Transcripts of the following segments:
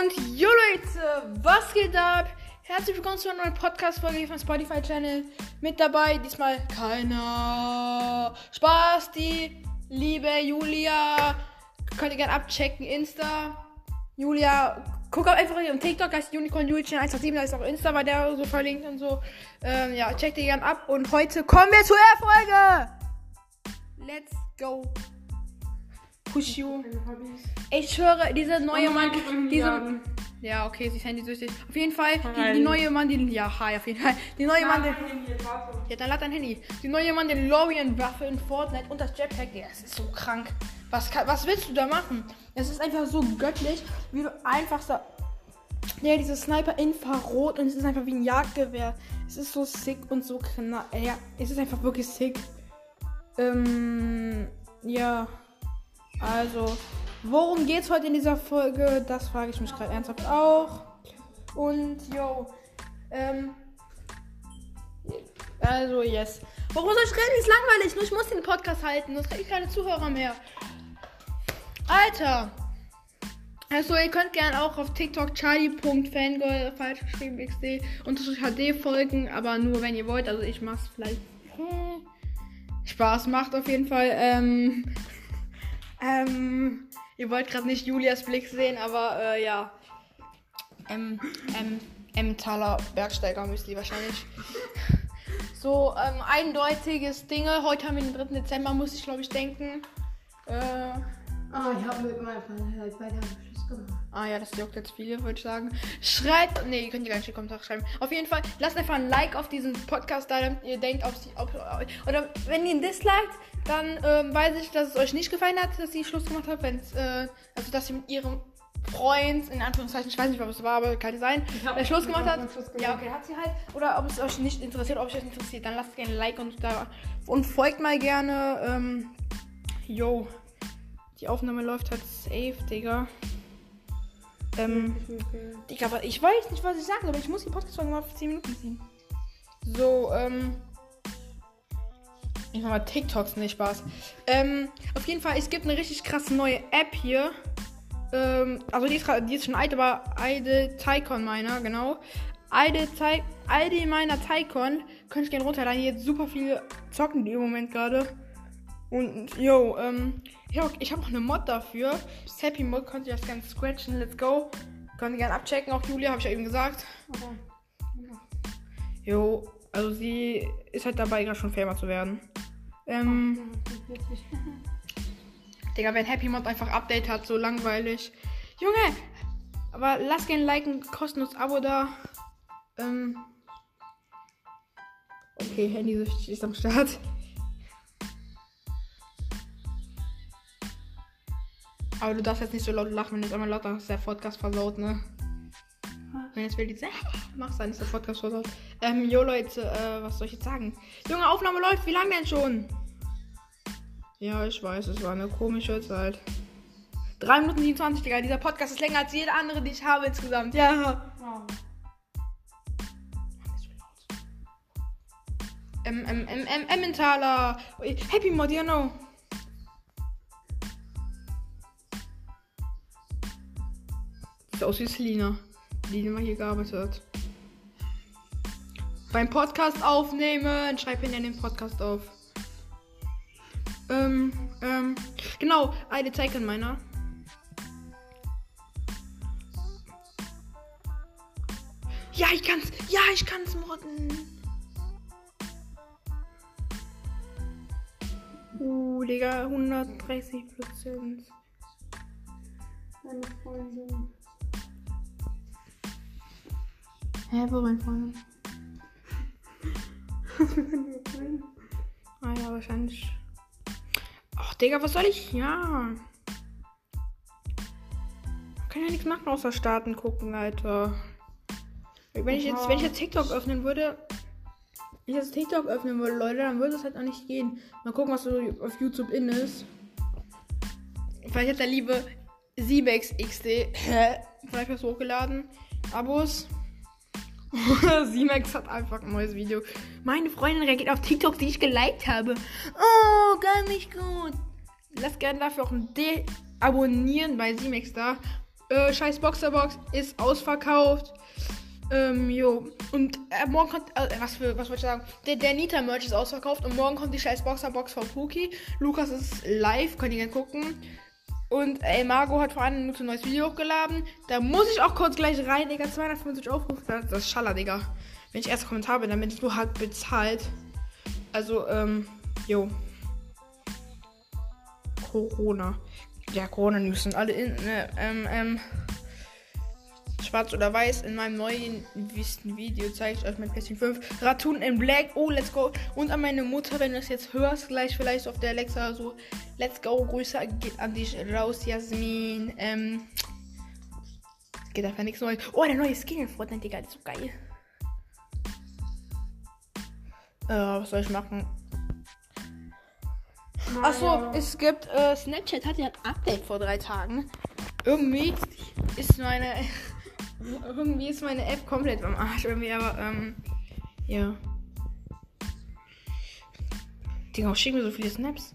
Und jo Leute, was geht ab? Herzlich willkommen zu einer neuen Podcast-Folge vom Spotify-Channel. Mit dabei diesmal keiner. Spaß, die liebe Julia. Könnt ihr gerne abchecken, Insta. Julia, guck auch einfach ihren TikTok, heißt Unicorn Julchen 187, da ist auch Insta bei der so verlinkt und so. Ähm, ja, checkt ihr gerne ab. Und heute kommen wir zur Folge. Let's go. Push you. Ich schwöre, diese neue Oh Mann, diese, ja, okay, sie ist handysüchtig. Auf jeden Fall, die, die neue Mandel, ja, hi, auf jeden Fall. Die neue Mandel, ja, dann lad dein Handy. Die neue Mandalorian-Waffe in Fortnite und das Jetpack, ja, es ist so krank. Was, kann, was willst du da machen? Es ist einfach so göttlich, wie du einfach so, ja, diese Sniper Infrarot und es ist einfach wie ein Jagdgewehr. Es ist so sick und so knapp. Ja, es ist einfach wirklich sick. Ähm, ja. Also, worum geht's heute in dieser Folge? Das frage ich mich gerade ernsthaft auch. Und, yo, ähm, also, yes. Warum soll ich reden? Ist langweilig. Nur ich muss den Podcast halten. Sonst kriege ich keine Zuhörer mehr. Alter. Also, ihr könnt gerne auch auf TikTok charlie.fangirl falsch geschrieben xd unterstrich HD folgen, aber nur wenn ihr wollt. Also, ich mach's vielleicht. Hm, Spaß macht auf jeden Fall. Ähm, ähm, ihr wollt gerade nicht Julias Blick sehen, aber äh, ja. M, M, Emmentaler Bergsteiger müsst ihr wahrscheinlich. So, ähm, eindeutiges Dinge. Heute haben wir den 3. Dezember, muss ich glaube ich denken. Äh, Ah, ich habe mit meinem Freund halt zwei Tage Schluss gemacht. Ah ja, das juckt jetzt viele, würde ich sagen. Schreibt, nee, ihr könnt ihr gar nicht in die Kommentare schreiben. Auf jeden Fall, lasst einfach ein Like auf diesen Podcast da, damit ihr denkt, ob sie, ob, oder wenn ihr ihn disliked, dann ähm, weiß ich, dass es euch nicht gefallen hat, dass sie Schluss gemacht hat, wenn äh, also dass sie mit ihrem Freund, in Anführungszeichen, ich weiß nicht, was es war, aber kann sein, der Schluss mit gemacht hat. Schluss Ja, okay, hat sie halt. Oder ob es euch nicht interessiert, ob es euch interessiert, dann lasst gerne ein Like und da und folgt mal gerne. Ähm, yo. Die Aufnahme läuft halt safe, Digga. Ähm, Digga, aber ich weiß nicht, was ich sagen soll, aber ich muss die Podcast-Folge mal auf 10 Minuten ziehen. So, ähm. Ich mach mal TikToks, nicht Spaß. Ähm, auf jeden Fall, es gibt eine richtig krasse neue App hier. Ähm, also die ist, die ist schon alt, aber Idle Tycon meiner, genau. Idle, Ty Idle meiner Tycon. Könnte ich gerne runterladen. Hier super viele zocken die im Moment gerade. Und, yo, ähm, ja, okay, ich habe noch eine Mod dafür. Das Happy Mod könnt ihr das gerne scratchen. Let's go. Könnt ihr gerne abchecken. Auch Julia, habe ich ja eben gesagt. Jo, also sie ist halt dabei, gerade schon Famer zu werden. Ähm, Digga, wenn Happy Mod einfach Update hat, so langweilig. Junge! Aber lass gerne liken, kostenlos Abo da. Ähm. Okay, Handysüchtig ist am Start. Aber du darfst jetzt nicht so laut lachen, wenn du jetzt einmal laut lachst, ist der Podcast versaut, ne? Wenn jetzt will die machst, dann ist der Podcast versaut. Ähm, jo Leute, äh, was soll ich jetzt sagen? Junge, Aufnahme läuft, wie lange denn schon? Ja, ich weiß, es war eine komische Zeit. 3 Minuten 27, Digga. Dieser Podcast ist länger als jeder andere, die ich habe insgesamt. Ja. Ähm, ähm, ähm, ähm, Emmentaler. Happy Modiano. Sieht aus wie Selina, die immer hier gearbeitet hat. Beim Podcast aufnehmen. Schreib hin in den Podcast auf. Ähm, ähm, genau, eine Zeichen meiner. Ja, ich kann's. Ja, ich kann's modden. Uh, Digga, 130 Prozent. Meine Freundin. Hä, wo mein Freund? Ah ja, wahrscheinlich. Ach, Digga, was soll ich? Ja. Kann ja nichts machen außer starten gucken, Alter. Wenn ich jetzt, wenn ich jetzt TikTok öffnen würde, wenn ich jetzt TikTok öffnen würde, Leute, dann würde es halt auch nicht gehen. Mal gucken, was so auf YouTube in ist. Vielleicht hat der liebe Siebex XD vielleicht was hochgeladen. Abos. Simex hat einfach ein neues Video. Meine Freundin reagiert auf TikTok, die ich geliked habe. Oh, gar nicht gut. Lasst gerne dafür auch ein D abonnieren bei Simex da. Äh, scheiß Boxerbox ist ausverkauft. Ähm, jo. Und äh, morgen kommt, äh, was für, was wollte ich sagen? Der, der Nita-Merch ist ausverkauft und morgen kommt die scheiß Boxerbox von Puki. Lukas ist live, könnt ihr gerne gucken. Und ey, Margot hat vor einer Minute ein neues Video hochgeladen. Da muss ich auch kurz gleich rein, Digga. 250 Aufrufe. Das, das ist Schaller, Digga. Wenn ich erst Kommentar bin, dann bin ich nur halt bezahlt. Also, ähm, jo. Corona. Ja, Corona-News sind alle in, äh, ähm, ähm, schwarz oder weiß. In meinem neuen Video zeige ich euch mein PlayStation 5. Ratun in Black. Oh, let's go. Und an meine Mutter, wenn du es jetzt hörst, gleich vielleicht auf der Alexa so, let's go. Grüße geht an dich raus, Jasmin. Ähm, geht einfach nichts Neues. Oh, der neue Skin in Fortnite, Digga, das ist so geil. Äh, was soll ich machen? Achso, es gibt, äh, Snapchat hat ja ein Update vor drei Tagen. Irgendwie ist meine, irgendwie ist meine App komplett am Arsch irgendwie, aber, ähm, ja. Digga, schick mir so viele Snaps.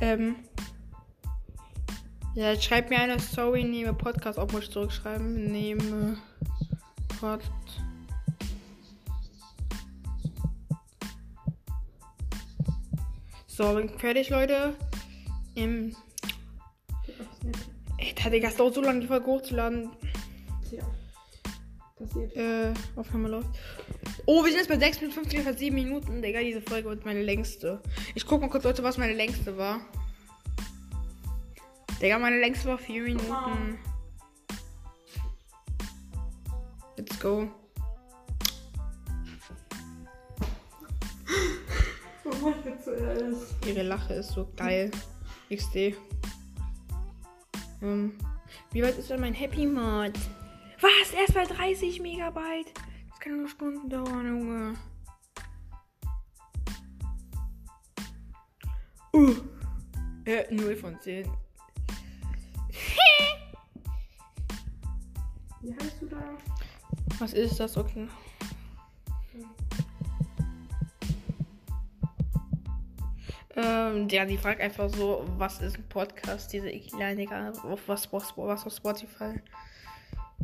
Ähm. Ja, schreibt mir eine Story, nehme Podcast auf, muss ich zurückschreiben. Nehme Pod. So, bin fertig, Leute. Im. Ey, Digga, es dauert so lange, die Folge hochzuladen. Tja. Passiert. Äh, Aufnahme läuft. Oh, wir sind jetzt bei 6 Minuten 50, fast 7 Minuten. Digga, diese Folge wird meine längste. Ich guck mal kurz, Leute, was meine längste war. Digga, meine längste war 4 Minuten. Let's go. Ihre Lache ist so geil. XD. Ähm, wie weit ist denn mein Happy Mod? Was? Erst bei 30 Megabyte? Das kann nur Stunden dauern, Junge. Uh. Äh, 0 von 10. Wie heißt du da? Was ist das? Okay. Ähm, ja, die fragt einfach so, was ist ein Podcast, diese kleine, auf was, was, was auf Spotify?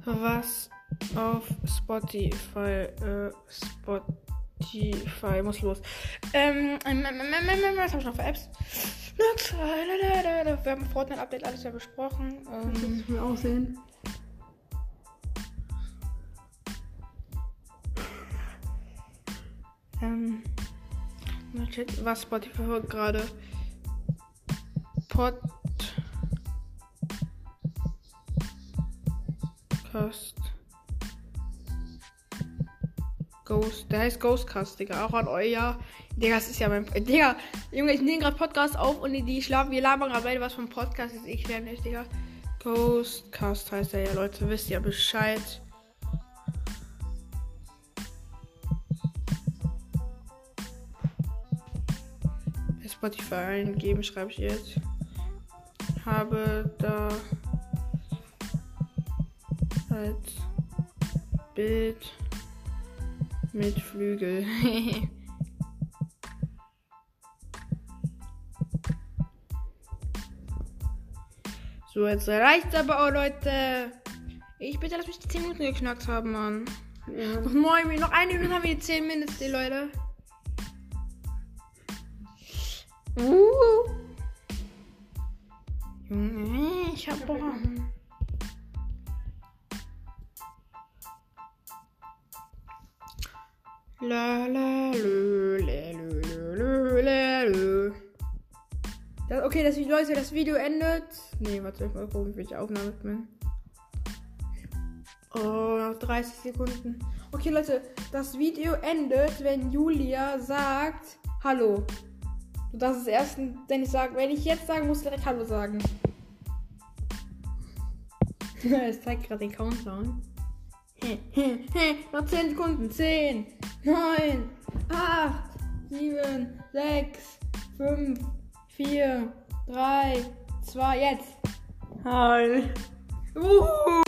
Was auf Spotify, äh, Spotify, muss los. Ähm, ähm, ähm, ähm, ähm, was hab ich noch für Apps? Nix. Wir haben Fortnite-Update alles ja besprochen. Ähm, das mir aussehen? Ähm, was Spotify hört gerade? Pod. Cast. Ghost. Der heißt Ghostcast, Digga. Auch an euer. Digga, das ist ja mein. Digga, Junge, ich nehme gerade Podcast auf und die, schlafen. Wir labern gerade beide was vom Podcast ist. Ich lerne nicht, Digga. Ghostcast heißt er ja, Leute. Wisst ihr Bescheid. Spotify eingeben, schreibe ich jetzt. Habe da als Bild mit Flügel. so, jetzt reicht's aber auch, Leute. Ich bitte, lass mich die 10 Minuten geknackt haben, Mann. Ja. Noch 9 Minuten, noch eine Minute haben wir die 10 Minuten, die Leute. Uh. Junge, ich hab Bock. La la lö, la, lö, lö, lö, lö. Das, okay, das Leute, das Video endet. Nee, warte, ich mal gucken, welche Aufnahme bin. Oh, noch 30 Sekunden. Okay, Leute, das Video endet, wenn Julia sagt Hallo. Darfst es erst, wenn ich sage, wenn ich jetzt sagen muss, direkt Hallo sagen. es zeigt gerade den Countdown. Noch 10 Sekunden. 10, 9, 8, 7, 6, 5, 4, 3, 2, jetzt. Hi. Uh.